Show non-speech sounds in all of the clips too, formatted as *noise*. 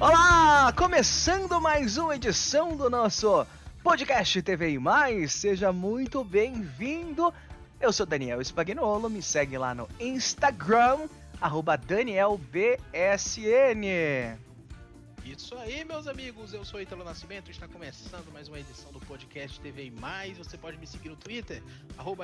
Olá! Começando mais uma edição do nosso podcast TV e Mais. Seja muito bem-vindo. Eu sou Daniel Spagnolo, me segue lá no Instagram, DanielBSN. Isso aí, meus amigos. Eu sou Italo Nascimento. Está começando mais uma edição do podcast TV e Mais. Você pode me seguir no Twitter,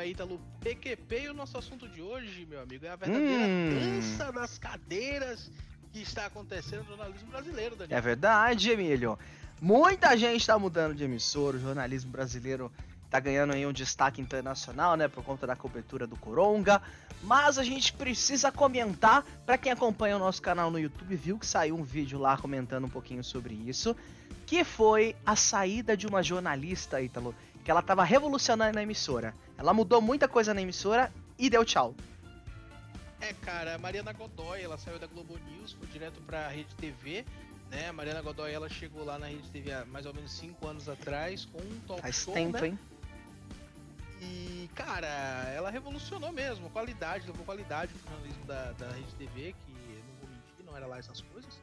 ItaloPQP. E o nosso assunto de hoje, meu amigo, é a verdadeira hum. dança das cadeiras que está acontecendo no jornalismo brasileiro, Daniel. É verdade, Emílio. Muita gente está mudando de emissora. O jornalismo brasileiro está ganhando aí um destaque internacional, né, por conta da cobertura do Coronga. Mas a gente precisa comentar, para quem acompanha o nosso canal no YouTube, viu que saiu um vídeo lá comentando um pouquinho sobre isso, que foi a saída de uma jornalista, Ítalo, que ela estava revolucionando na emissora. Ela mudou muita coisa na emissora e deu tchau. É, cara, a Mariana Godoy, ela saiu da Globo News, foi direto pra Rede TV, né? A Mariana Godoy, ela chegou lá na Rede TV há mais ou menos 5 anos atrás com um talk Faz show, tempo, né? hein? E, cara, ela revolucionou mesmo, qualidade, levou qualidade pro jornalismo da, da Rede TV, que não vou mentir, não era lá essas coisas.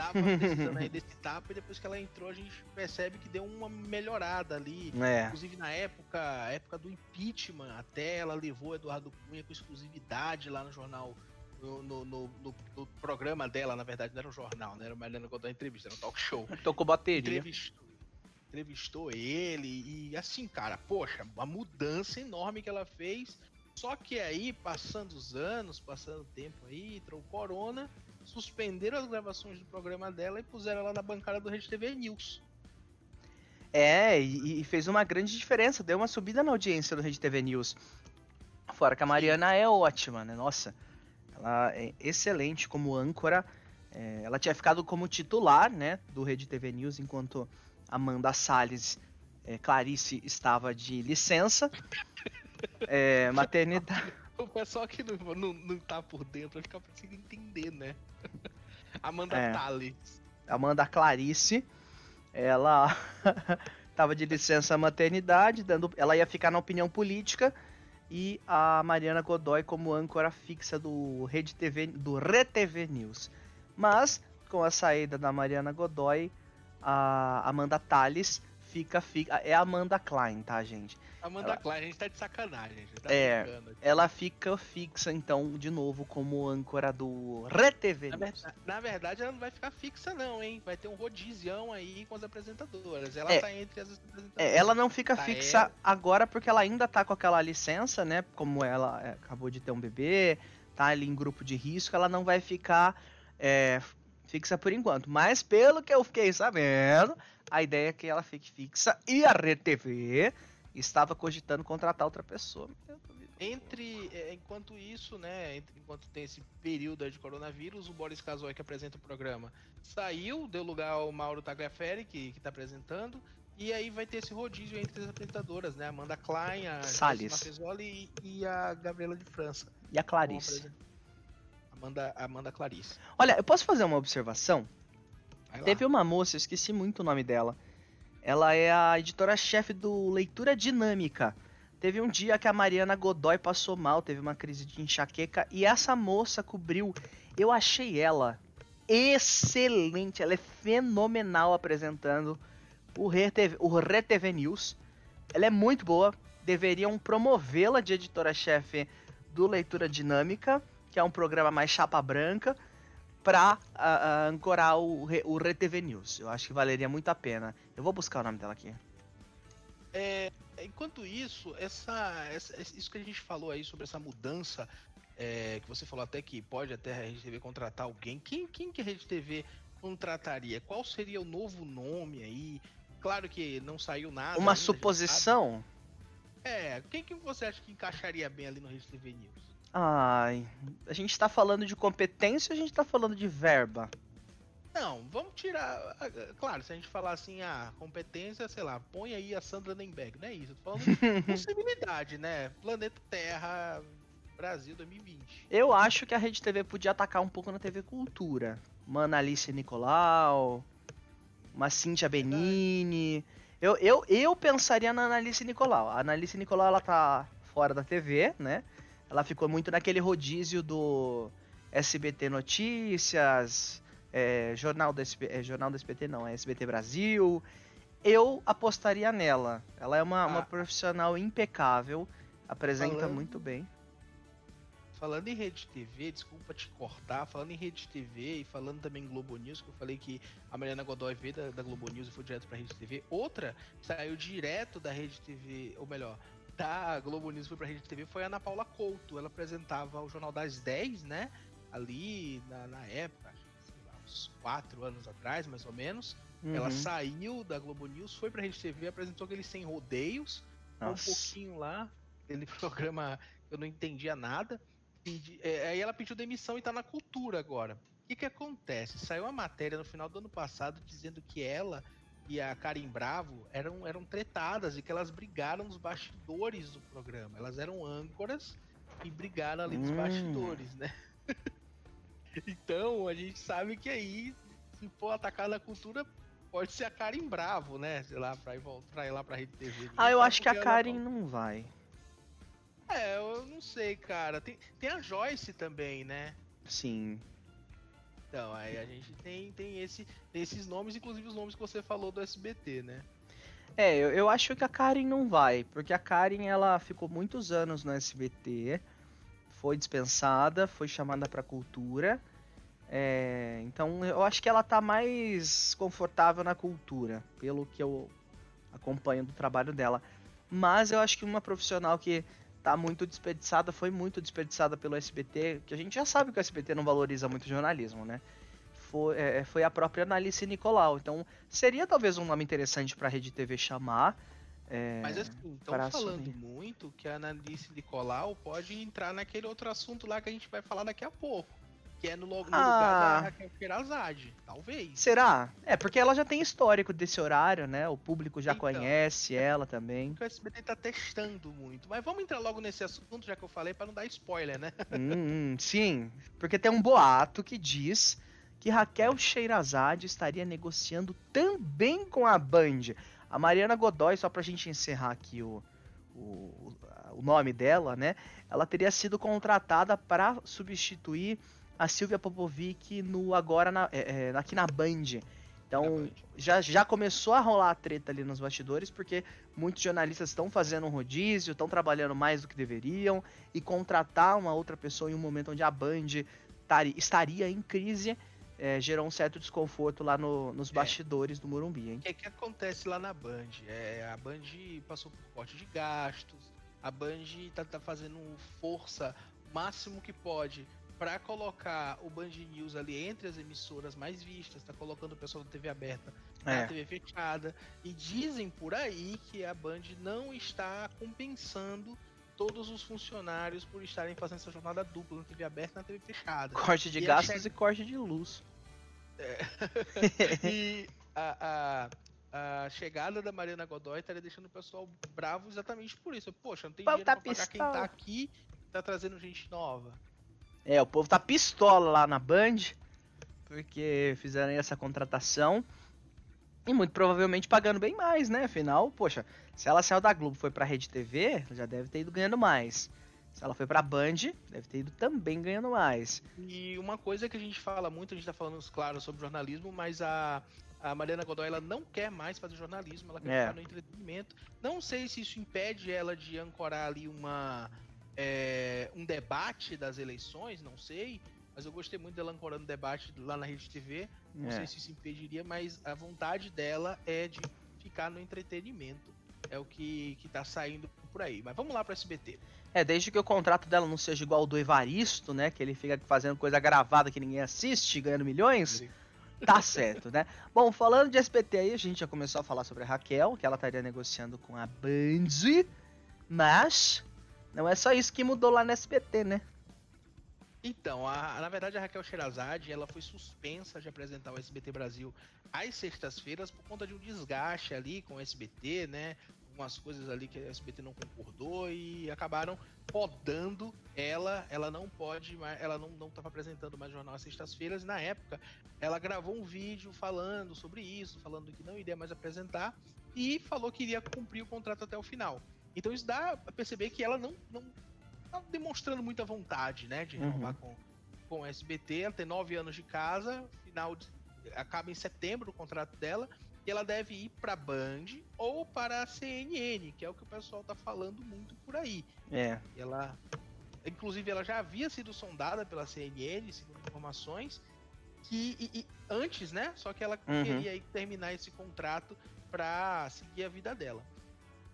Tava desse tapa e depois que ela entrou a gente percebe que deu uma melhorada ali. É. Inclusive na época, época do impeachment, até ela levou Eduardo Cunha com exclusividade lá no jornal no, no, no, no, programa dela, na verdade, não era um jornal, né? Era uma Godoy entrevista, era um talk show. *laughs* Tocou bateria. Entrevistou, entrevistou ele e assim, cara, poxa, uma mudança enorme que ela fez. Só que aí, passando os anos, passando o tempo aí, entrou o Corona, suspenderam as gravações do programa dela e puseram ela na bancada do Rede TV News. É, e, e, fez uma grande diferença, deu uma subida na audiência do Rede TV News. Fora que a Mariana é ótima, né? Nossa, ela é excelente como âncora. É, ela tinha ficado como titular, né, do Rede TV News, enquanto Amanda Salles, é, Clarice estava de licença. É, maternidade. O pessoal que não, não, não tá por dentro vai ficar conseguindo entender, né? *laughs* Amanda é, Salles. Amanda Clarice, ela *laughs* estava de licença maternidade, dando, ela ia ficar na opinião política e a Mariana Godoy como âncora fixa do Rede TV, do RedeTV News. Mas com a saída da Mariana Godoy, a Amanda Tales fica, fica é a Amanda Klein, tá, gente? Amanda ela... Klein, a gente tá de sacanagem. Tá é, ela fica fixa, então, de novo, como âncora do RedeTV na, ver... na verdade, ela não vai ficar fixa, não, hein? Vai ter um rodizião aí com as apresentadoras. Ela é, tá entre as apresentadoras. É, ela não fica tá fixa ela... agora porque ela ainda tá com aquela licença, né? Como ela é, acabou de ter um bebê, tá ali em grupo de risco, ela não vai ficar é, fixa por enquanto. Mas pelo que eu fiquei sabendo, a ideia é que ela fique fixa e a RedeTV estava cogitando contratar outra pessoa. Entre, é, enquanto isso, né, enquanto tem esse período de coronavírus, o Boris Casoy que apresenta o programa saiu, deu lugar ao Mauro Tagliaferri que, que tá apresentando, e aí vai ter esse rodízio entre as apresentadoras, né, Amanda Klein, a Salles. E, e a Gabriela de França. E a Clarice. Amanda, Amanda Clarice. Olha, eu posso fazer uma observação? Teve uma moça, eu esqueci muito o nome dela. Ela é a editora-chefe do Leitura Dinâmica. Teve um dia que a Mariana Godoy passou mal, teve uma crise de enxaqueca e essa moça cobriu. Eu achei ela excelente, ela é fenomenal apresentando o RTV, o RTV News. Ela é muito boa, deveriam promovê-la de editora-chefe do Leitura Dinâmica, que é um programa mais chapa branca pra uh, uh, ancorar o, o RTV News. Eu acho que valeria muito a pena. Eu vou buscar o nome dela aqui. É, enquanto isso, essa, essa, isso que a gente falou aí sobre essa mudança, é, que você falou até que pode até a Rede TV contratar alguém. Quem, quem que a Rede TV contrataria? Qual seria o novo nome aí? Claro que não saiu nada. Uma ainda, suposição? É, quem que você acha que encaixaria bem ali no Rede TV News? Ai, a gente tá falando de competência ou a gente tá falando de verba? Não, vamos tirar. Claro, se a gente falar assim, ah, competência, sei lá, põe aí a Sandra Nemberg, não é isso? Tô falando de *laughs* possibilidade, né? Planeta Terra, Brasil 2020. Eu acho que a Rede TV podia atacar um pouco na TV Cultura. Uma Analice Nicolau, uma Cíntia Benini. Eu, eu, eu pensaria na Analice Nicolau. A Analice Nicolau, ela tá fora da TV, né? Ela ficou muito naquele rodízio do SBT Notícias, é, Jornal, do SP, é, Jornal do SBT não, é SBT Brasil. Eu apostaria nela. Ela é uma, ah. uma profissional impecável, apresenta falando, muito bem. Falando em Rede TV, desculpa te cortar, falando em Rede TV e falando também em Globo News, que eu falei que a Mariana Godoy veio da, da Globo News e foi direto pra Rede TV. Outra saiu direto da Rede TV, ou melhor, da Globo News foi pra Rede TV foi a Ana Paula Couto. Ela apresentava o Jornal das 10, né? Ali na, na época, uns 4 anos atrás, mais ou menos. Uhum. Ela saiu da Globo News, foi pra Rede TV, apresentou aquele Sem Rodeios, um pouquinho lá, aquele *laughs* programa que eu não entendia nada. é, aí ela pediu demissão e tá na cultura agora. O que que acontece? Saiu uma matéria no final do ano passado dizendo que ela e a Karen Bravo eram, eram tretadas e que elas brigaram nos bastidores do programa. Elas eram âncoras e brigaram ali nos hum. bastidores, né? *laughs* então a gente sabe que aí, se for atacar na cultura, pode ser a Karen Bravo, né? Sei lá, pra ir, pra ir lá pra Rede TV. Ah, eu acho que a Karen não vai. É, eu não sei, cara. Tem, tem a Joyce também, né? Sim. Então, aí a gente tem, tem, esse, esses nomes, inclusive os nomes que você falou do SBT, né? É, eu, eu acho que a Karen não vai, porque a Karen ela ficou muitos anos no SBT, foi dispensada, foi chamada pra cultura. É, então eu acho que ela tá mais confortável na cultura, pelo que eu acompanho do trabalho dela. Mas eu acho que uma profissional que tá muito desperdiçada, foi muito desperdiçada pelo SBT, que a gente já sabe que o SBT não valoriza muito jornalismo, né? Foi, é, foi a própria Analice Nicolau. Então, seria talvez um nome interessante para a Rede TV chamar. É, Mas assim, estão falando assumir. muito que a Analice Nicolau pode entrar naquele outro assunto lá que a gente vai falar daqui a pouco. Que é no, no ah. lugar da ah. Raquel Perazade, talvez. Será? É, porque ela já tem histórico desse horário, né? O público já então, conhece ela também. O SBT tá testando muito. Mas vamos entrar logo nesse assunto, já que eu falei, para não dar spoiler, né? *laughs* Hum, sim, porque tem um boato que diz que Raquel Sherazade estaria negociando também com a Band. A Mariana Godoy, só pra gente encerrar aqui o, o, o nome dela, né? Ela teria sido contratada para substituir a Silvia Popovic no agora na, é, é aqui na Band. Então já, já começou a rolar a treta ali nos bastidores, porque muitos jornalistas estão fazendo um rodízio, estão trabalhando mais do que deveriam, e contratar uma outra pessoa em um momento onde a Band estaria em crise é, gerou um certo desconforto lá no, nos é. bastidores é. do Morumbi. O que, que acontece lá na Band? É, a Band passou por corte de gastos, a Band tá, tá fazendo força máximo que pode para colocar o Band News ali entre as emissoras mais vistas, tá colocando o pessoal da TV aberta na é. TV fechada. E dizem por aí que a Band não está compensando todos os funcionários por estarem fazendo essa jornada dupla na TV aberta e na TV fechada. Corte de e gastos e corte de luz. É. *laughs* e a, a, a, chegada da Mariana Godoy estaria deixando o pessoal bravo exatamente por isso. Poxa, não tem dinheiro tá pra pagar quem tá aqui tá trazendo gente nova. É, o povo tá pistola lá na Band, porque fizeram essa contratação. E muito provavelmente pagando bem mais, né? Afinal, poxa, se ela saiu da Globo e foi pra Rede TV, já deve ter ido ganhando mais. Se ela foi pra Band, deve ter ido também ganhando mais. E uma coisa que a gente fala muito, a gente tá falando, claro, sobre jornalismo, mas a, a Mariana Godoy ela não quer mais fazer jornalismo, ela quer é. ficar no entretenimento. Não sei se isso impede ela de ancorar ali uma, é, um debate das eleições, não sei. Mas eu gostei muito dela ancorando debate lá na Rede TV. Não é. sei se isso impediria, mas a vontade dela é de ficar no entretenimento. É o que, que tá saindo por aí. Mas vamos lá pro SBT. É, desde que o contrato dela não seja igual ao do Evaristo, né? Que ele fica fazendo coisa gravada que ninguém assiste, ganhando milhões. Tá certo, né? *laughs* Bom, falando de SBT aí, a gente já começou a falar sobre a Raquel, que ela estaria negociando com a Band, mas não é só isso que mudou lá no SBT, né? Então, a, na verdade a Raquel Sherazade, ela foi suspensa de apresentar o SBT Brasil às sextas-feiras por conta de um desgaste ali com o SBT, né? Algumas coisas ali que a SBT não concordou e acabaram podando ela. Ela não pode, ela não, não apresentando mais jornal às sextas-feiras. Na época, ela gravou um vídeo falando sobre isso, falando que não iria mais apresentar e falou que iria cumprir o contrato até o final. Então isso dá a perceber que ela não, não tá demonstrando muita vontade, né, de renovar uhum. com, com o SBT, ela tem nove anos de casa, final de, acaba em setembro o contrato dela, e ela deve ir para Band ou para a CNN, que é o que o pessoal tá falando muito por aí. É. Ela, inclusive, ela já havia sido sondada pela CNN, segundo informações, que e, e, antes, né? Só que ela uhum. queria aí, terminar esse contrato para seguir a vida dela.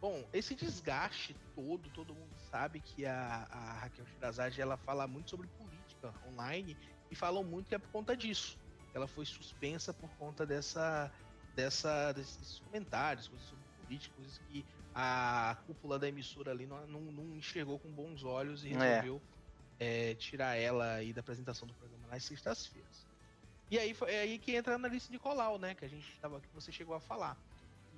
Bom, esse desgaste todo, todo mundo sabe que a, a Raquel Shirazade ela fala muito sobre política online e falam muito que é por conta disso. Ela foi suspensa por conta dessa, dessa desses comentários, coisas sobre política, coisas que a cúpula da emissora ali não, não, não enxergou com bons olhos e é. resolveu é. É, tirar ela aí da apresentação do programa nas sextas-feiras. E aí é aí que entra a Analice Nicolau, né? Que a gente tava, que você chegou a falar.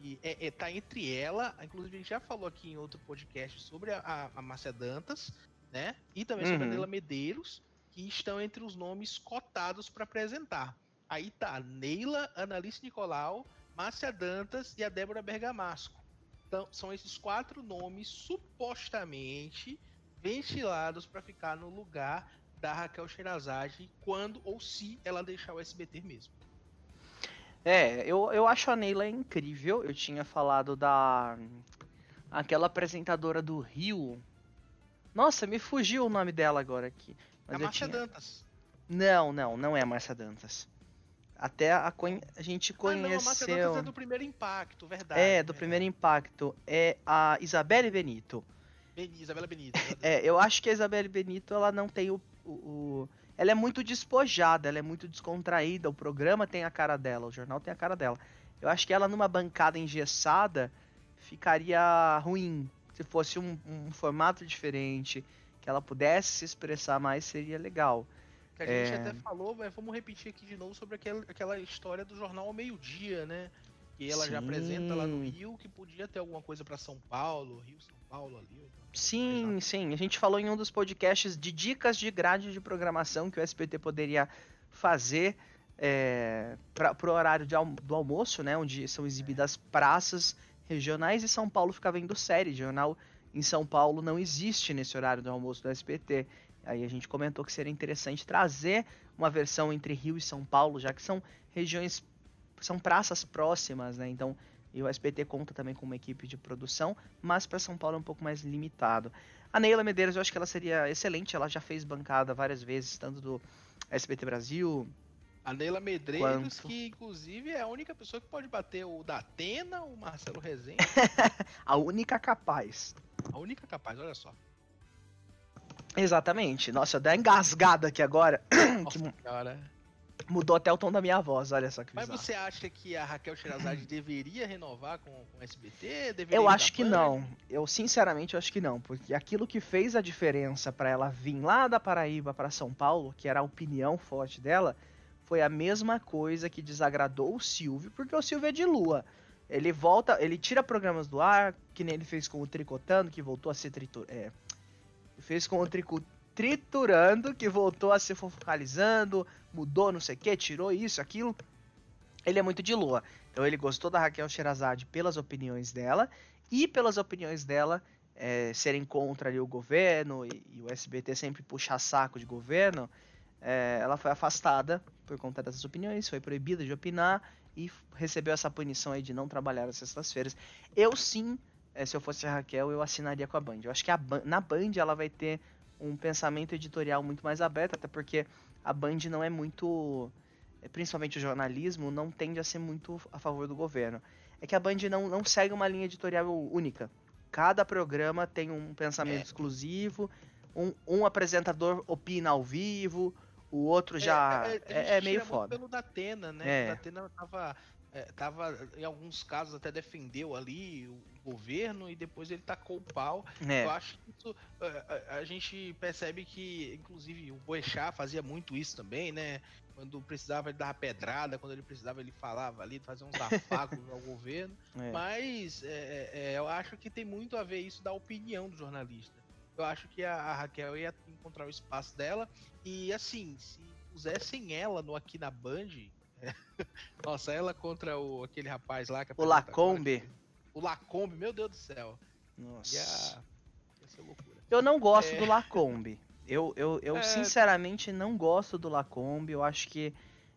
E é, é, tá entre ela, inclusive a gente já falou aqui em outro podcast sobre a, a Márcia Dantas, né? E também uhum. sobre a uhum. Neila Medeiros, que estão entre os nomes cotados para apresentar. Aí tá Neila, Analice Nicolau, Márcia Dantas e a Débora Bergamasco. Então, são esses quatro nomes supostamente ventilados para ficar no lugar da Raquel Sherazade quando ou se ela deixar o SBT mesmo. É, eu, eu acho a Neila incrível. Eu tinha falado da. aquela apresentadora do Rio. Nossa, me fugiu o nome dela agora aqui. Mas é Márcia tinha... Dantas. Não, não, não é a Márcia Dantas. Até a, a gente conheceu. Ah, não, a Márcia Dantas é do primeiro impacto, verdade. É, do primeiro impacto. É a Isabelle Benito. Ben... Isabela Benito. é, eu acho que a Isabelle Benito ela não tem o, o, o ela é muito despojada, ela é muito descontraída. O programa tem a cara dela, o jornal tem a cara dela. Eu acho que ela numa bancada engessada ficaria ruim. Se fosse um, um formato diferente, que ela pudesse se expressar mais, seria legal. Que a gente é... até falou, mas vamos repetir aqui de novo sobre aquela, aquela história do jornal ao meio-dia, né? Que ela Sim. já apresenta lá no Rio, que podia ter alguma coisa para São Paulo, Rio, São Paulo ali. Sim, sim. A gente falou em um dos podcasts de dicas de grade de programação que o SBT poderia fazer é, para o horário de, do almoço, né? Onde são exibidas praças regionais e São Paulo fica vendo série. Jornal em São Paulo não existe nesse horário do almoço do SBT. Aí a gente comentou que seria interessante trazer uma versão entre Rio e São Paulo, já que são regiões, são praças próximas, né? Então e o SBT conta também com uma equipe de produção, mas para São Paulo é um pouco mais limitado. A Neila Medeiros, eu acho que ela seria excelente, ela já fez bancada várias vezes, tanto do SBT Brasil. A Neila Medeiros, quanto... que inclusive é a única pessoa que pode bater o da Atena, o Marcelo Rezende. *laughs* a única capaz. A única capaz, olha só. Exatamente. Nossa, eu dei uma engasgada aqui agora. Nossa, *coughs* que... cara. Mudou até o tom da minha voz, olha só que Mas você acha que a Raquel Sherazade *clears throat* deveria renovar com, com o SBT? Deveria eu acho que não. Eu sinceramente acho que não, porque aquilo que fez a diferença para ela vir lá da Paraíba para São Paulo, que era a opinião forte dela, foi a mesma coisa que desagradou o Silvio, porque o Silvio é de lua. Ele volta, ele tira programas do ar, que nem ele fez com o Tricotando, que voltou a ser tritur... É, fez com o Tricotando triturando, que voltou a ser focalizando, mudou não sei o que, tirou isso, aquilo. Ele é muito de lua. Então ele gostou da Raquel Sherazade pelas opiniões dela e pelas opiniões dela é, serem contra ali, o governo e, e, o SBT sempre puxar saco de governo. É, ela foi afastada por conta dessas opiniões, foi proibida de opinar e recebeu essa punição aí de não trabalhar às sextas-feiras. Eu sim, é, se eu fosse a Raquel, eu assinaria com a Band. Eu acho que na Band ela vai ter um pensamento editorial muito mais aberto, até porque a Band não é muito, é, principalmente o jornalismo, não tende a ser muito a favor do governo. É que a Band não, não segue uma linha editorial única. Cada programa tem um pensamento é. exclusivo, um, um, apresentador opina ao vivo, o outro já é, é, é meio foda. pelo Datena, né? É. O Datena tava é, tava, em alguns casos, até defendeu ali o governo e depois ele tacou o pau. É. Eu acho que isso, a, a, gente percebe que, inclusive, o Boechat fazia muito isso também, né? Quando precisava ele dar pedrada, quando ele precisava ele falava ali, fazer uns afagos ao *laughs* governo. É. Mas é, é, eu acho que tem muito a ver isso da opinião do jornalista. Eu acho que a, a Raquel ia encontrar o espaço dela e, assim, se pusessem ela no aqui na Band, *laughs* Nossa, ela contra o, aquele rapaz lá que O Lacombe. O Lacombe, meu Deus do céu. Nossa. Ia, ia ser loucura. Eu não gosto é... do Lacombe. Eu, eu, eu é... sinceramente não gosto do Lacombe. Eu acho que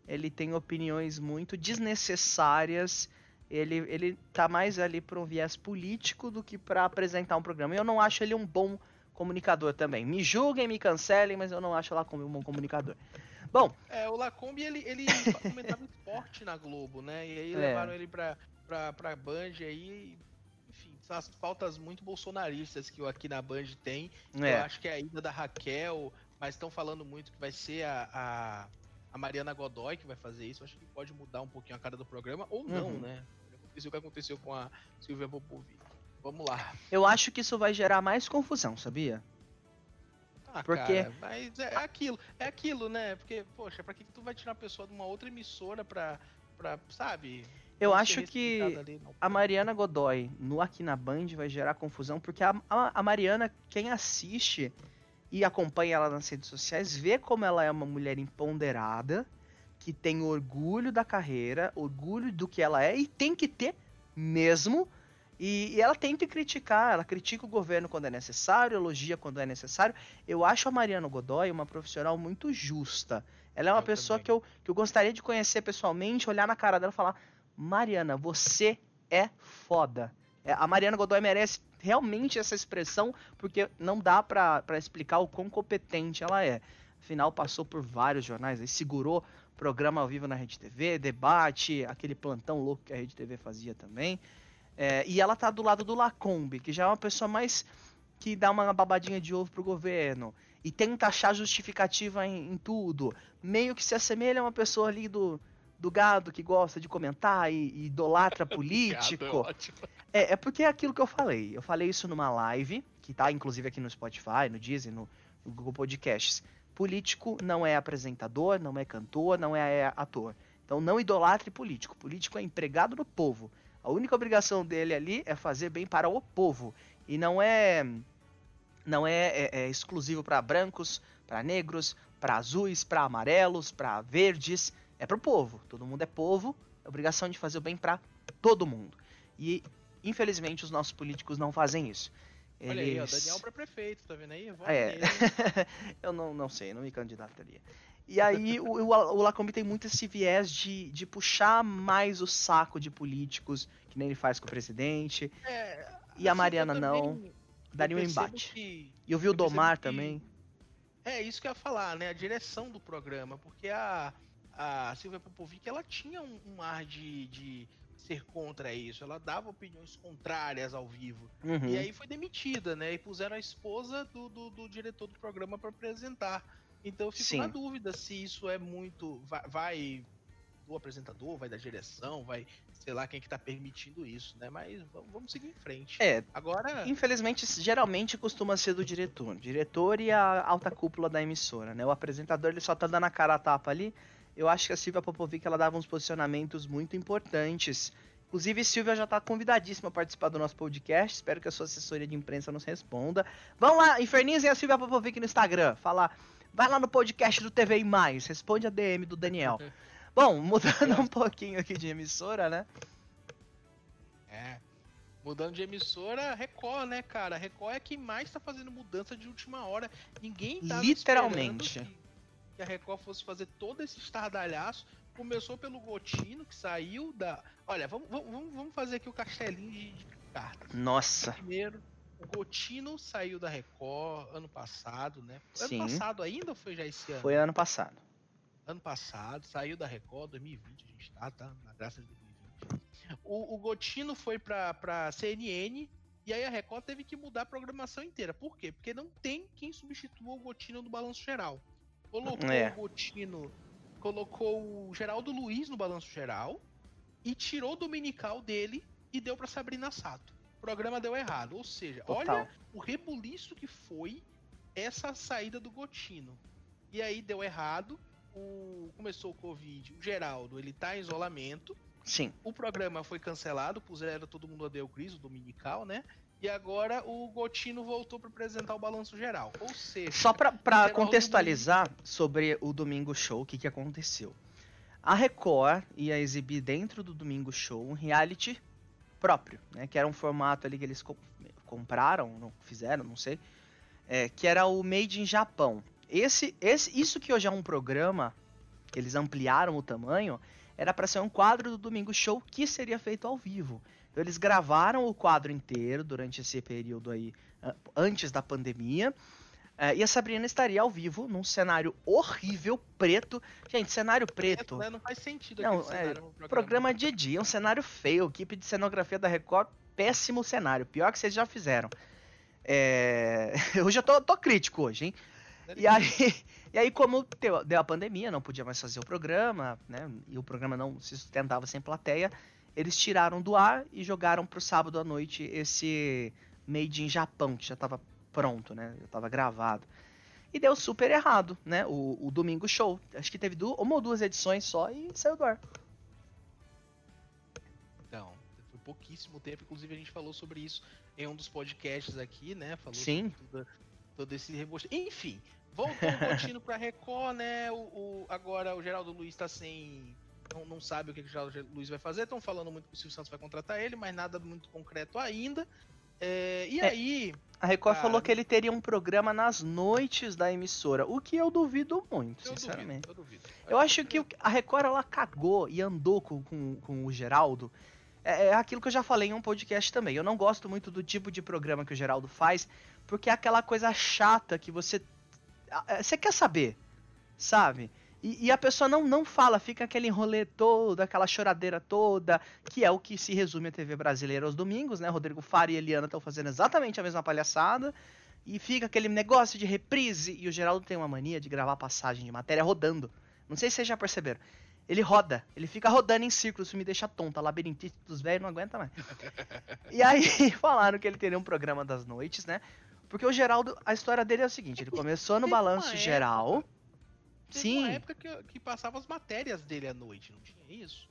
ele tem opiniões muito desnecessárias. Ele, ele tá mais ali para um viés político do que para apresentar um programa. Eu não acho ele um bom comunicador também. Me julguem, me cancelem, mas eu não acho o Lacombe um bom comunicador. Bom. É, o Lacombe ele, ele *laughs* comentava esporte na Globo, né? E aí é. levaram ele pra, pra, pra Band aí. Enfim, são as pautas muito bolsonaristas que aqui na Band tem. É. Eu acho que é a ida da Raquel, mas estão falando muito que vai ser a, a, a, Mariana Godoy que vai fazer isso. Eu acho que pode mudar um pouquinho a cara do programa, ou não, uhum. né? Aconteceu o que aconteceu com a Silvia Popovic. Vamos lá. Eu acho que isso vai gerar mais confusão, sabia? Ah, porque cara, mas é aquilo, é aquilo, né? Porque, poxa, pra que, que tu vai tirar a pessoa de uma outra emissora pra, pra sabe? Eu acho que ali, a Mariana Godoy no Aqui na Band vai gerar confusão, porque a, a, a, Mariana, quem assiste e acompanha ela nas redes sociais, vê como ela é uma mulher empoderada, que tem orgulho da carreira, orgulho do que ela é, e tem que ter mesmo, e, e, ela tenta criticar, ela critica o governo quando é necessário, elogia quando é necessário. Eu acho a Mariana Godoy uma profissional muito justa. Ela é uma eu pessoa que eu, que eu gostaria de conhecer pessoalmente, olhar na cara dela e falar: Mariana, você é foda. É, a Mariana Godoy merece realmente essa expressão, porque não dá para explicar o quão competente ela é. Afinal, passou por vários jornais, aí segurou programa ao vivo na Rede TV, debate, aquele plantão louco que a Rede TV fazia também. É, e ela tá do lado do Lacombe, que já é uma pessoa mais que dá uma babadinha de ovo pro governo e tenta achar justificativa em, em tudo. Meio que se assemelha a uma pessoa ali do, do gado que gosta de comentar e, e idolatra *laughs* político. é, é, é, porque é aquilo que eu falei. Eu falei isso numa live, que tá inclusive aqui no Spotify, no Disney, no, no Google Podcasts. Político não é apresentador, não é cantor, não é, é ator. Então não idolatre político. Político é empregado do povo. A única obrigação dele ali é fazer bem para o povo. E não é não é, é, é exclusivo para brancos, para negros, para azuis, para amarelos, para verdes. É para o povo. Todo mundo é povo. É obrigação de fazer o bem para todo mundo. E infelizmente os nossos políticos não fazem isso. Eles... Olha aí, ó, Daniel para prefeito, tá vendo aí? é. *laughs* eu não, não sei, não me candidataria. E aí o, o, o Lacombe tem muito esse viés de, de puxar mais o saco de políticos, que nem ele faz com o presidente. É, e a assim, Mariana não. Daria um embate. Que, e eu vi o Domar que, também. É, isso que eu ia falar, né? A direção do programa, porque a, a Silvia Popovic, ela tinha um, um ar de, de ser contra isso. Ela dava opiniões contrárias ao vivo. Uhum. E aí foi demitida, né? E puseram a esposa do, do, do diretor do programa para apresentar. Então eu fico Sim. na dúvida se isso é muito. Vai, vai, do apresentador, vai da direção, vai. Sei lá quem é que tá permitindo isso, né? Mas vamos seguir em frente. É. Agora. Infelizmente, geralmente costuma ser do diretor. Diretor e a alta cúpula da emissora, né? O apresentador ele só tá dando a cara a tapa ali. Eu acho que a Silvia Popovic ela dava uns posicionamentos muito importantes. Inclusive, Silvia já está convidadíssima a participar do nosso podcast. Espero que a sua assessoria de imprensa nos responda. Vão lá, infernizem a Silvia Popovic no Instagram. Falar, Vai lá no podcast do TV e Mais, responde a DM do Daniel. *laughs* Bom, mudando um pouquinho aqui de emissora, né? É. Mudando de emissora, Record, né, cara? Record é quem mais tá fazendo mudança de última hora. Ninguém tá Literalmente. Que, que a Record fosse fazer todo esse estardalhaço. Começou pelo Gotino, que saiu da. Olha, vamos, vamos, vamos fazer aqui o castelinho de, de cartas. Nossa. Primeiro, o Gotino saiu da Record ano passado, né? Ano Sim. passado ainda ou foi já esse ano? Foi ano passado. Ano passado, saiu da Record, 2020 a gente tá, tá? Na graça de 2020. O, o Gotino foi pra, pra CNN e aí a Record teve que mudar a programação inteira. Por quê? Porque não tem quem substitua o Gotino no balanço geral. Colocou é. o Gotino, colocou o Geraldo Luiz no balanço geral e tirou o dominical dele e deu para Sabrina Sato programa deu errado. Ou seja, Total. olha o rebuliço que foi essa saída do Gotino. E aí deu errado, o... começou o Covid, o Geraldo, ele tá em isolamento. Sim. O programa foi cancelado, puseram todo mundo a Deu Cris, o dominical, né? E agora o Gotino voltou para apresentar o balanço geral. Ou seja, só para contextualizar domingo... sobre o Domingo Show, o que, que aconteceu. A Record ia exibir dentro do Domingo Show um reality próprio, né? Que era um formato ali que eles compraram, não fizeram, não sei. É, que era o Made in Japão. esse, esse, isso que hoje é um programa, eles ampliaram o tamanho, era para ser um quadro do Domingo Show que seria feito ao vivo. Então eles gravaram o quadro inteiro durante esse período aí, antes da pandemia. Uh, e a Sabrina estaria ao vivo num cenário horrível, preto. Gente, cenário preto. Né? Não faz sentido Não, é, programa. programa de dia, um cenário feio. Equipe de cenografia da Record, péssimo cenário. Pior que vocês já fizeram. É... *laughs* Hoje eu tô, tô crítico hoje, hein? E aí, *laughs* e aí, como deu a pandemia, não podia mais fazer o programa, né? E o programa não se sustentava sem plateia, eles tiraram do ar e jogaram pro sábado à noite esse Made in Japão, que já tava pronto, né? Já tava gravado. E deu super errado, né? O, o Domingo Show. Acho que teve duas, uma ou duas edições só e saiu do ar. Então, foi pouquíssimo tempo. Inclusive, a gente falou sobre isso em um dos podcasts aqui, né? Falou Sim. Tudo, todo esse rebote. Enfim, voltou o Contino pra Record, né? O, o, agora o Geraldo Luiz tá sem. Não, não sabe o que, que o Geraldo Luiz vai fazer. Estão falando muito que o Silvio Santos vai contratar ele, mas nada muito concreto ainda. É, e é, aí. A Record cara, falou que ele teria um programa nas noites da emissora, o que eu duvido muito, eu sinceramente. Duvido, eu, duvido. eu, acho que a Record ela cagou e andou com, com, com o Geraldo é, é aquilo que eu já falei em um podcast também. Eu não gosto muito do tipo de programa que o Geraldo faz, porque é aquela coisa chata que você. É, você quer saber, sabe? E, e, a pessoa não, não fala, fica aquele enrolê todo, aquela choradeira toda, que é o que se resume a TV brasileira aos domingos, né? Rodrigo Fara e Eliana estão fazendo exatamente a mesma palhaçada. E fica aquele negócio de reprise. E o Geraldo tem uma mania de gravar passagem de matéria rodando. Não sei se vocês já perceberam. Ele roda, ele fica rodando em círculos, isso me deixa tonta. Labirintite dos velhos não aguenta mais. e aí *laughs* falaram que ele teria um programa das noites, né? Porque o Geraldo, a história dele é o seguinte: ele começou no balanço geral. Teve Sim. uma época que, que passava as matérias dele à noite, não tinha isso?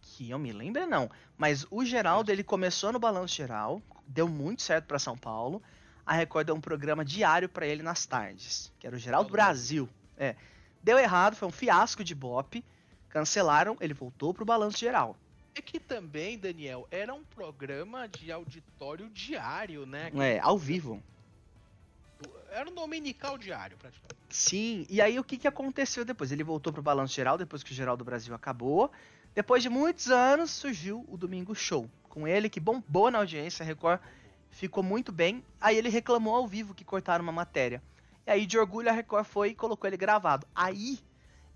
Que eu me lembro, não. Mas o Geraldo, ele começou no balanço geral, deu muito certo para São Paulo. A Record deu um programa diário para ele nas tardes, que era o Geraldo Brasil. É. Deu errado, foi um fiasco de bop. Cancelaram, ele voltou pro balanço geral. É que também, Daniel, era um programa de auditório diário, né? É, ao vivo. Era um dominical diário, praticamente. Sim, e aí o que, que aconteceu depois? Ele voltou pro balanço geral, depois que o Geral do Brasil acabou. Depois de muitos anos, surgiu o Domingo Show. Com ele, que bombou na audiência, a Record ficou muito bem. Aí ele reclamou ao vivo que cortaram uma matéria. E aí, de orgulho, a Record foi e colocou ele gravado. Aí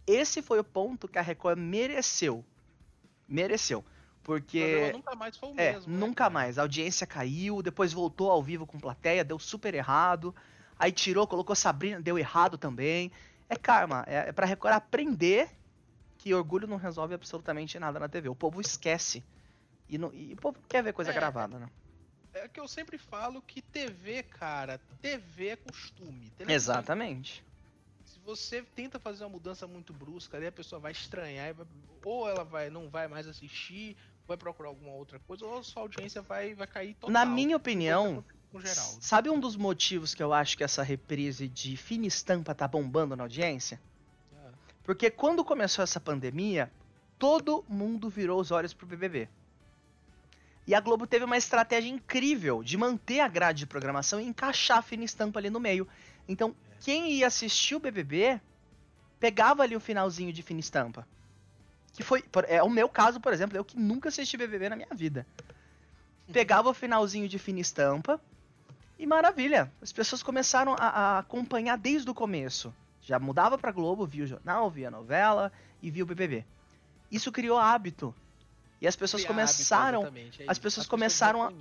esse foi o ponto que a Record mereceu. Mereceu. Porque. nunca mais foi o é, mesmo. Né, nunca né, mais. A audiência caiu, depois voltou ao vivo com plateia, deu super errado. Aí tirou, colocou Sabrina, deu errado também. É karma. É, é pra Record aprender que orgulho não resolve absolutamente nada na TV. O povo esquece. E, não, e o povo quer ver coisa é, gravada, né? É que eu sempre falo que TV, cara, TV é costume. Exatamente você tenta fazer uma mudança muito brusca, aí a pessoa vai estranhar, ou ela vai não vai mais assistir, vai procurar alguma outra coisa, ou a sua audiência vai, vai cair total. Na minha opinião, sabe um dos motivos que eu acho que essa reprise de fina estampa tá bombando na audiência? É. Porque quando começou essa pandemia, todo mundo virou os olhos pro BBB. E a Globo teve uma estratégia incrível de manter a grade de programação e encaixar a fina estampa ali no meio. Então, quem ia assistir o BBB pegava ali o finalzinho de fina estampa. Que foi. É o meu caso, por exemplo, eu que nunca assisti BBB na minha vida. Pegava o finalzinho de fina estampa e maravilha. As pessoas começaram a, a acompanhar desde o começo. Já mudava pra Globo, via o jornal, via a novela e via o BBB. Isso criou hábito. E as pessoas começaram. Hábito, é as pessoas as começaram a.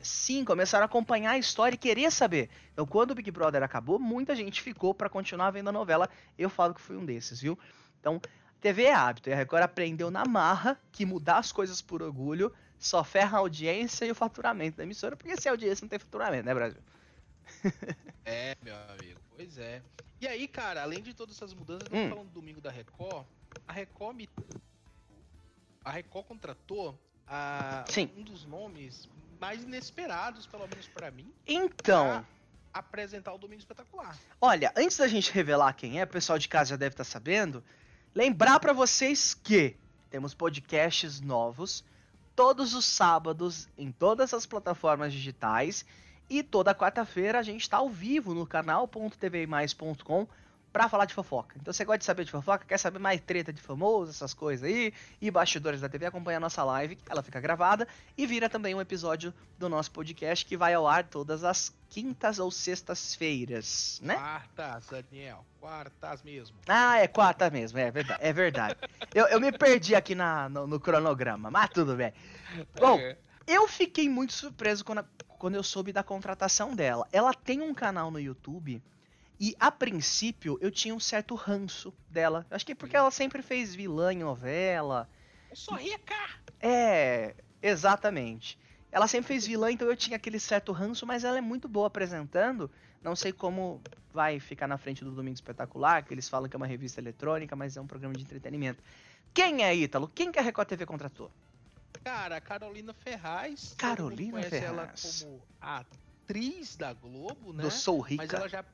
Sim, começaram a acompanhar a história e querer saber. Então, quando o Big Brother acabou, muita gente ficou para continuar vendo a novela. Eu falo que fui um desses, viu? Então, TV é hábito. E a Record aprendeu na marra que mudar as coisas por orgulho só ferra a audiência e o faturamento da emissora, porque se a audiência não tem faturamento, né, Brasil? *laughs* é, meu amigo, pois é. E aí, cara, além de todas essas mudanças, hum. falando do domingo da Record, a Record me a Record contratou a, um dos nomes mais inesperados, pelo menos para mim. Então. apresentar o Domingo Espetacular. Olha, antes da gente revelar quem é, o pessoal de casa já deve estar tá sabendo. Lembrar para vocês que temos podcasts novos todos os sábados em todas as plataformas digitais e toda quarta-feira a gente está ao vivo no canal.tvmais.com pra falar de fofoca. Então você gosta de saber de fofoca, quer saber mais treta de famoso, essas coisas aí, e bastidores da TV, acompanha a nossa live, ela fica gravada, e vira também um episódio do nosso podcast que vai ao ar todas as quintas ou sextas-feiras, né? Quartas, Daniel. Quartas mesmo. Ah, é quarta mesmo, é verdade. É verdade. eu, eu me perdi aqui na, no, no cronograma, mas tudo bem. Bom, é. eu fiquei muito surpreso quando, quando eu soube da contratação dela. Ela tem um canal no YouTube e a princípio eu tinha um certo ranço dela. Acho que porque ela sempre fez vilã em novela. Eu sou rica! É, exatamente. Ela sempre fez vilã, então eu tinha aquele certo ranço, mas ela é muito boa apresentando. Não sei como vai ficar na frente do Domingo Espetacular, que eles falam que é uma revista eletrônica, mas é um programa de entretenimento. Quem é Ítalo? Quem que a Record TV contratou? Cara, a Carolina Ferraz. Carolina Ferraz. ela como atriz da Globo, né? Do Sou Rica. Mas ela já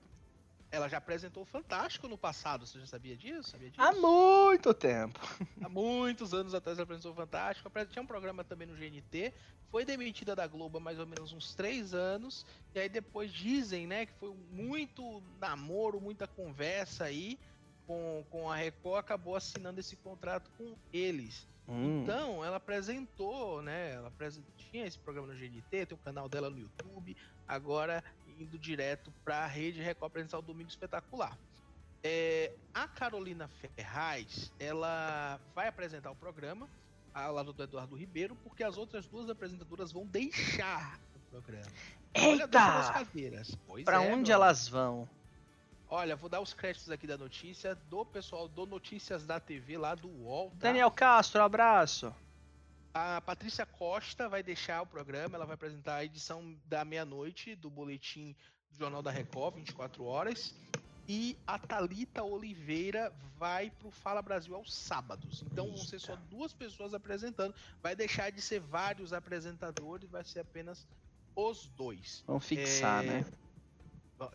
ela já apresentou o Fantástico no passado, você já sabia disso? Sabia disso? Há muito tempo. *laughs* Há muitos anos atrás ela apresentou o Fantástico. Tinha um programa também no GNT. Foi demitida da Globo há mais ou menos uns três anos. E aí depois dizem, né, que foi muito namoro, muita conversa aí com, com a Record. Acabou assinando esse contrato com eles. Hum. Então, ela apresentou, né? Ela tinha esse programa no GNT, tem o canal dela no YouTube. Agora indo direto para a rede Record apresentar o Domingo Espetacular. É, a Carolina Ferraz, ela vai apresentar o programa ao lado do Eduardo Ribeiro, porque as outras duas apresentadoras vão deixar o programa. Eita! Para é, onde elas vão? Olha, vou dar os créditos aqui da notícia do pessoal do Notícias da TV lá do UOL. Tá? Daniel Castro, abraço. A Patrícia Costa vai deixar o programa, ela vai apresentar a edição da meia-noite do boletim do Jornal da Record, 24 horas. E a Talita Oliveira vai pro Fala Brasil aos sábados. Então vão ser só duas pessoas apresentando. Vai deixar de ser vários apresentadores, vai ser apenas os dois. Vamos fixar, é... né?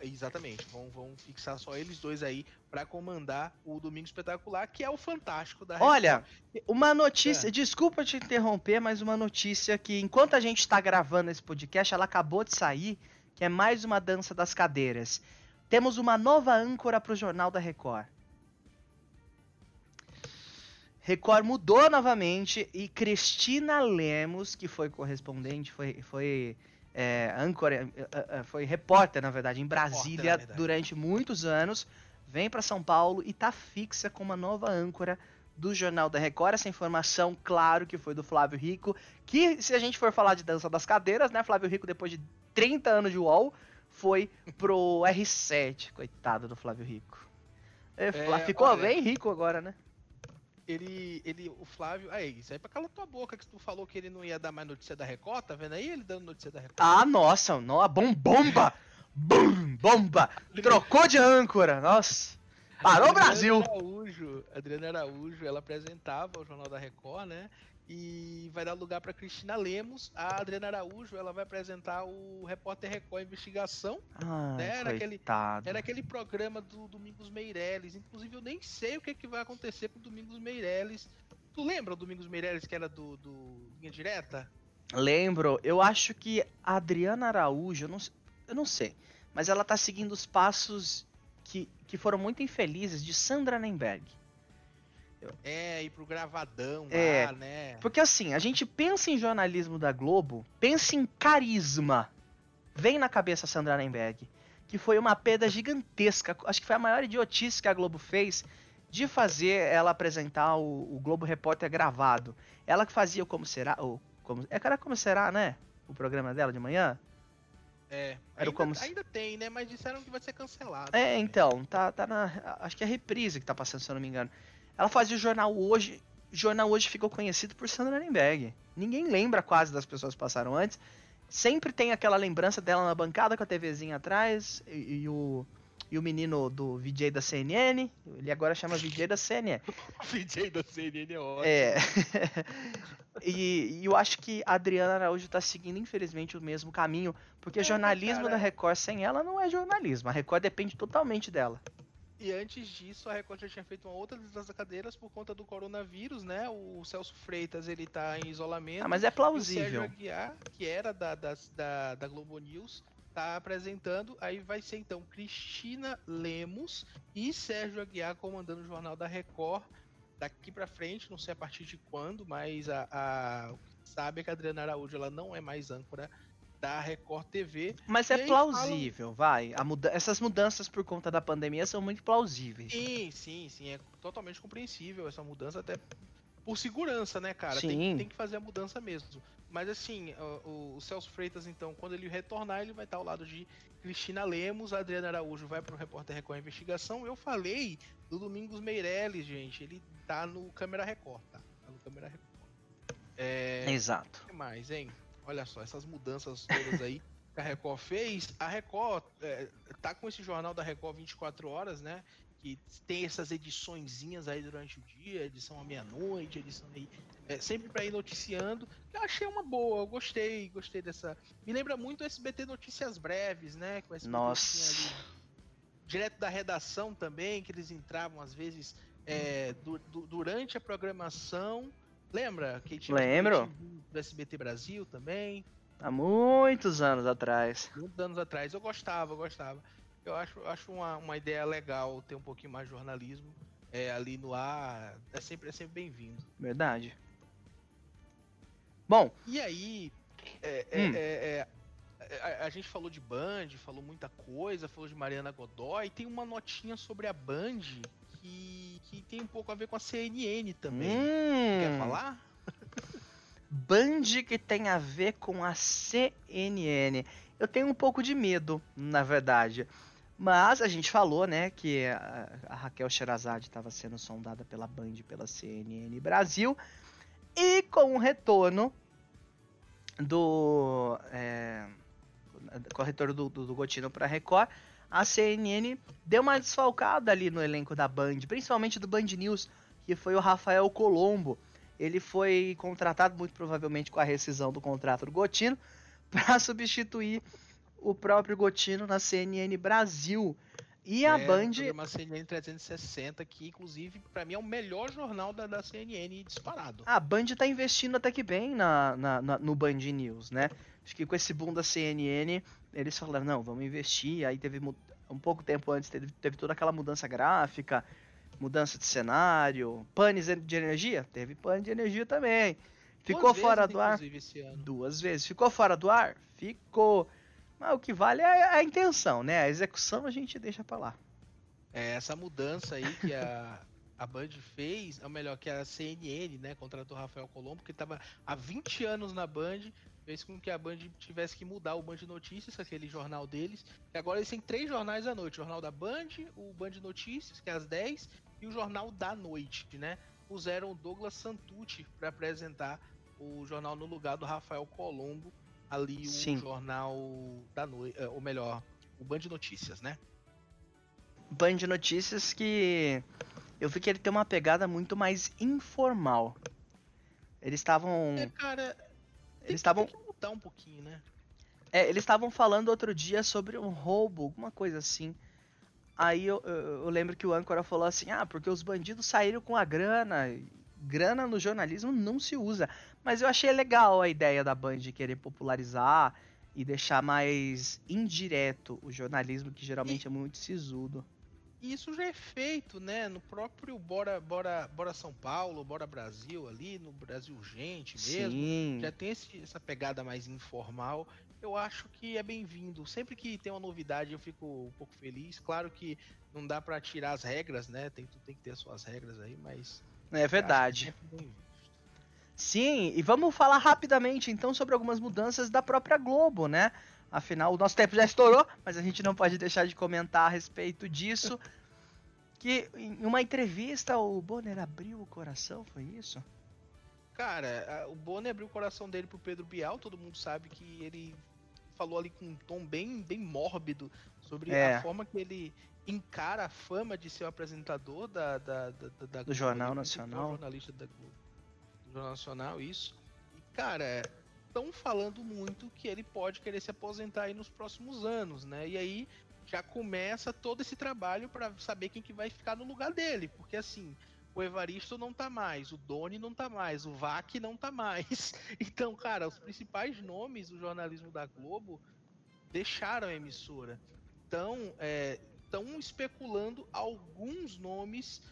Exatamente, vão, vão fixar só eles dois aí para comandar o Domingo Espetacular, que é o fantástico da Olha, uma notícia, é. desculpa te interromper, mas uma notícia que enquanto a gente está gravando esse podcast, ela acabou de sair, que é mais uma dança das cadeiras. Temos uma nova âncora para o Jornal da Record. Record mudou novamente e Cristina Lemos, que foi correspondente, foi, foi é, âncora, é, é, é, foi repórter, na verdade, em Brasília repórter, durante muitos anos, vem para São Paulo e tá fixa com uma nova âncora do Jornal da Record. Essa informação, claro, que foi do Flávio Rico, que se a gente for falar de dança das cadeiras, né, Flávio Rico, depois de 30 anos de UOL, foi pro R7, coitado do Flávio Rico. É, ficou olha, bem rico agora, né? Ele, ele, o Flávio, aí, isso aí pra calar tua boca que tu falou que ele não ia dar mais notícia da Record, tá vendo aí ele dando notícia da Record? Ah, nossa, não, a bom, bomba! Bum, bomba! Trocou de âncora, nossa! Parou o Brasil! Araújo, Adriana Araújo, ela apresentava o Jornal da Record, né? E vai dar lugar para Cristina Lemos. A Adriana Araújo ela vai apresentar o Repórter Record Investigação. Ai, né? era, aquele, era aquele programa do Domingos Meirelles. Inclusive, eu nem sei o que, é que vai acontecer com o Domingos Meirelles. Tu lembra o Domingos Meirelles que era do, do Linha Direta? Lembro. Eu acho que a Adriana Araújo, eu não, eu não sei, mas ela tá seguindo os passos que, que foram muito infelizes de Sandra Nemberg. É, ir pro gravadão é, lá, né? Porque assim, a gente pensa em jornalismo da Globo, pensa em carisma. Vem na cabeça Sandra Nemberg, que foi uma perda gigantesca. Acho que foi a maior idiotice que a Globo fez de fazer ela apresentar o, o Globo Repórter gravado. Ela que fazia o Como Será. O, como, é cara Como Será, né? O programa dela de manhã. É, Era ainda, como... ainda tem, né? Mas disseram que vai ser cancelado. É, também. então, tá, tá na. Acho que é a reprise que tá passando, se eu não me engano. Ela fazia o jornal hoje. O jornal hoje ficou conhecido por Sandra Nemberg. Ninguém lembra quase das pessoas que passaram antes. Sempre tem aquela lembrança dela na bancada com a TVzinha atrás e, e o e o menino do VJ da CNN, ele agora chama VJ da CNN. *laughs* VJ da CNN é ótimo. É. *laughs* e, e, eu acho que a Adriana Araújo está seguindo, infelizmente, o mesmo caminho, porque é, jornalismo cara. da Record sem ela não é jornalismo. A Record depende totalmente dela. E antes disso, a Record já tinha feito uma outra das cadeiras por conta do coronavírus, né? O Celso Freitas, ele tá em isolamento. Ah, mas é plausível. o Sérgio Aguiar, que era da, da, da, da Globo News, tá apresentando. Aí vai ser então Cristina Lemos e Sérgio Aguiar comandando o Jornal da Record daqui para frente, não sei a partir de quando, mas a, a sabe é que a Adriana Araújo ela não é mais âncora da Record TV. Mas é plausível, vai. Muda essas mudanças por conta da pandemia são muito plausíveis. Sim, sim, sim. É totalmente compreensível essa mudança, até por segurança, né, cara? Sim. Tem, tem que fazer a mudança mesmo. Mas assim, o, o, Celso Freitas, então, quando ele retornar, ele vai estar ao lado de Cristina Lemos, Adriana Araújo vai para o Repórter Record Investigação. Eu falei do Domingos Meirelles, gente. Ele tá no Câmera Record, tá? Tá no Câmera Record. É... Exato. O que mais, hein? Olha só, essas mudanças todas aí que a Record fez. A Record é, tá com esse jornal da Record 24 horas, né? que tem essas ediçõezinhas aí durante o dia, edição à meia-noite, edição aí, é, sempre para ir noticiando. Eu achei uma boa, eu gostei, gostei dessa. Me lembra muito o SBT Notícias Breves, né? Com SBT Nossa. Ali, direto da redação também, que eles entravam às vezes é, du, du, durante a programação. Lembra que tinha Lembro. do SBT Brasil também? Há muitos anos atrás. Muitos anos atrás. Eu gostava, eu gostava. Eu acho, acho uma, uma ideia legal ter um pouquinho mais de jornalismo é, ali no ar. É sempre, é sempre bem-vindo. Verdade. Bom. E aí, é, é hum. É, é, a, a, gente falou de Band, falou muita coisa, falou de Mariana Godoy. Tem uma notinha sobre a Band que, que tem um pouco a ver com a CNN também. Hum. Quer falar? Band que tem a ver com a CNN. Eu tenho um pouco de medo, na verdade. Mas a gente falou, né, que a, a Raquel Sherazade estava sendo sondada pela Band, pela CNN Brasil, e com o retorno do é, retorno do, do, do Gotino para Record, a CNN deu uma desfalcada ali no elenco da Band, principalmente do Band News, que foi o Rafael Colombo. Ele foi contratado muito provavelmente com a rescisão do contrato do Gotino *laughs* para substituir o próprio Gotino na CNN Brasil. E a é, Band. Uma CNN 360, que inclusive para mim é o melhor jornal da, da CNN disparado. A Band tá investindo até que bem na, na, na, no Band News, né? Acho que com esse boom da CNN, eles falaram, não, vamos investir. Aí teve um pouco tempo antes, teve, teve toda aquela mudança gráfica, mudança de cenário, panes de energia? Teve pane de energia também. Ficou Duas fora vezes, do ar. Duas vezes. Ficou fora do ar? Ficou. Mas o que vale é a intenção, né? A execução a gente deixa pra lá. É, essa mudança aí que a, a Band fez, ou melhor, que a CNN, né, contratou Rafael Colombo, que estava há 20 anos na Band, fez com que a Band tivesse que mudar o Band Notícias, aquele jornal deles. E agora eles têm três jornais à noite: o jornal da Band, o Band Notícias, que é às 10, e o jornal da noite, né? Puseram o Douglas Santucci para apresentar o jornal no lugar do Rafael Colombo, ali Sim. o jornal da noite, é, ou melhor, o Band Notícias, né? Band Notícias que eu vi que ele tem uma pegada muito mais informal. Eles estavam. É, cara. Eles estavam. mudar um pouquinho, né? É, eles estavam falando outro dia sobre um roubo, alguma coisa assim. Aí eu, eu, eu, lembro que o âncora falou assim: ah, porque os bandidos saíram com a grana grana no jornalismo não se usa. Mas eu achei legal a ideia da Band de querer popularizar e deixar mais indireto o jornalismo, que geralmente e, é muito sisudo. E isso já é feito, né? No próprio Bora, Bora, Bora São Paulo, Bora Brasil ali, no Brasil Gente mesmo. Sim. Já tem esse, essa pegada mais informal. Eu acho que é bem-vindo. Sempre que tem uma novidade eu fico um pouco feliz. Claro que não dá para tirar as regras, né? Tem, tem que ter as suas regras aí, mas é verdade. Sim, e vamos falar rapidamente então sobre algumas mudanças da própria Globo, né? Afinal, o nosso tempo já estourou, mas a gente não pode deixar de comentar a respeito disso. Que em uma entrevista o Bonner abriu o coração, foi isso? Cara, o Bonner abriu o coração dele pro Pedro Bial, todo mundo sabe que ele falou ali com um tom bem, bem mórbido sobre é. a forma que ele encara a fama de ser o apresentador da, da, da, da do Jornal Nacional. Jornalista da Globo. Do Nacional, isso. E, cara, estão falando muito que ele pode querer se aposentar aí nos próximos anos, né? E aí já começa todo esse trabalho para saber quem que vai ficar no lugar dele, porque assim, o Evaristo não tá mais, o Doni não tá mais, o Vac não tá mais. *laughs* Então, cara, os principais nomes do jornalismo da Globo deixaram a emissora. Então, estão é, especulando alguns nomes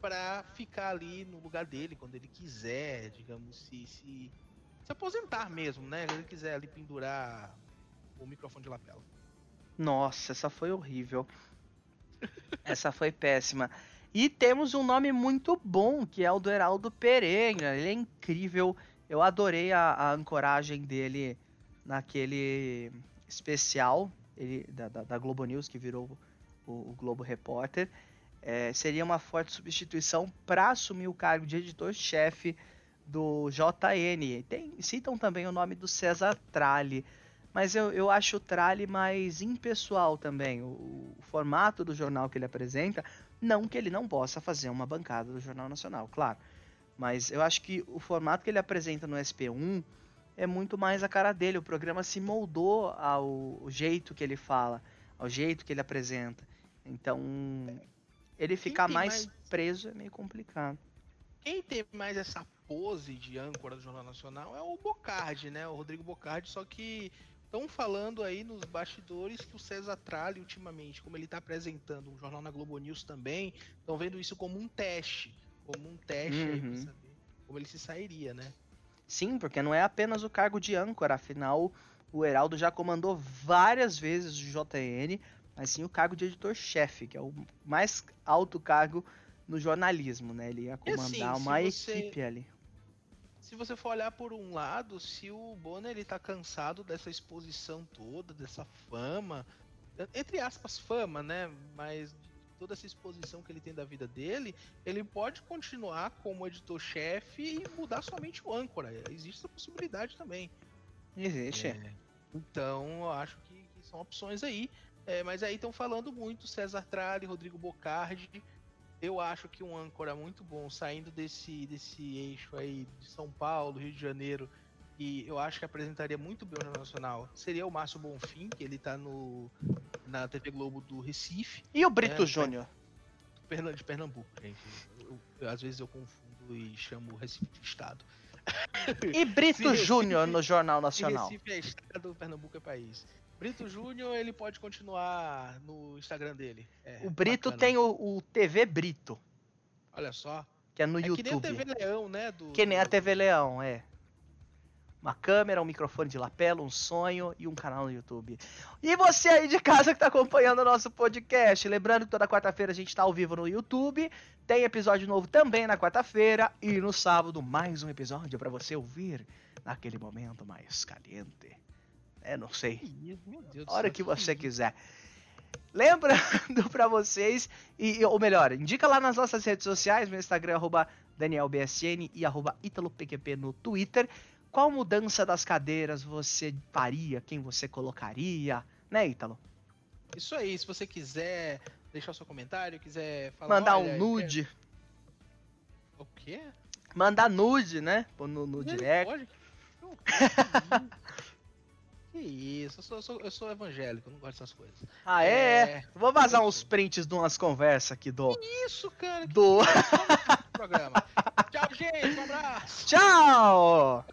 para ficar ali no lugar dele quando ele quiser, digamos, se, se, se aposentar mesmo, né? Se ele quiser ali pendurar o microfone de lapela. Nossa, essa foi horrível. essa foi péssima. E temos um nome muito bom, que é o do Heraldo Pereira. Ele é incrível. Eu adorei a, a ancoragem dele naquele especial ele, da, da, da, Globo News, que virou o, o Globo Repórter. É, seria uma forte substituição para assumir o cargo de editor-chefe do JN. Tem, citam também o nome do César Tralli, mas eu, eu acho o Tralli mais impessoal também. O, o, formato do jornal que ele apresenta, não que ele não possa fazer uma bancada do Jornal Nacional, claro. Mas eu acho que o formato que ele apresenta no SP1 é muito mais a cara dele. O programa se moldou ao jeito que ele fala, ao jeito que ele apresenta. Então, ele ficar mais, mais, preso é meio complicado. Quem tem mais essa pose de âncora do Jornal Nacional é o Bocardi, né? O Rodrigo Bocardi, só que estão falando aí nos bastidores que o César Tralli, ultimamente, como ele está apresentando um jornal na Globo News também, estão vendo isso como um teste. Como um teste uhum. aí pra saber como ele se sairia, né? Sim, porque não é apenas o cargo de âncora, afinal, o Heraldo já comandou várias vezes o JN, mas sim o cargo de editor-chefe, que é o mais alto cargo no jornalismo, né? Ele ia comandar assim, uma você, equipe ali. Se você for olhar por um lado, se o Bonner ele tá cansado dessa exposição toda, dessa fama, entre aspas fama, né? Mas toda essa exposição que ele tem da vida dele, ele pode continuar como editor-chefe e mudar somente o âncora. Existe essa possibilidade também. Existe. É, então, eu acho que, que são opções aí. É, mas aí estão falando muito César Tralli, Rodrigo Bocardi. Eu acho que um âncora muito bom saindo desse, desse eixo aí de São Paulo, Rio de Janeiro, e eu acho que apresentaria muito bem o Jornal Nacional, seria o Márcio Bonfim, que ele tá no, na TV Globo do Recife. E o Brito né, Júnior? De Pernambuco, gente. Eu, eu, às vezes eu confundo e chamo Recife de Estado. E Brito *laughs* Júnior no Jornal Nacional? Recife é Estado, Pernambuco é país. Brito Júnior, ele pode continuar no Instagram dele. É, o Brito bacana. tem o, o, TV Brito. Olha só. Que é no é YouTube. Que nem a TV Leão, né? Do, que nem a TV Leão, é uma câmera, um microfone de lapela, um sonho e um canal no YouTube. E você aí de casa que está acompanhando o nosso podcast, lembrando que toda quarta-feira a gente está ao vivo no YouTube, tem episódio novo também na quarta-feira e no sábado mais um episódio para você ouvir naquele momento mais caliente. É, não sei. A hora que você quiser. Lembrando *laughs* para vocês, e, ou melhor, indica lá nas nossas redes sociais, meu Instagram é DanielBSN e ItaloPQP no Twitter qual mudança das cadeiras você faria? Quem você colocaria? Né, Ítalo? Isso aí, se você quiser deixar seu comentário, quiser falar. Mandar um nude. Quer... O quê? Mandar nude, né? No, no direct. Pode? *laughs* que isso, eu sou, eu sou, eu sou evangélico, não gosto dessas coisas. Ah, é? é... Vou vazar uns prints de umas conversas aqui do. Que isso, cara? Do. programa. Tchau, gente, um abraço. Tchau!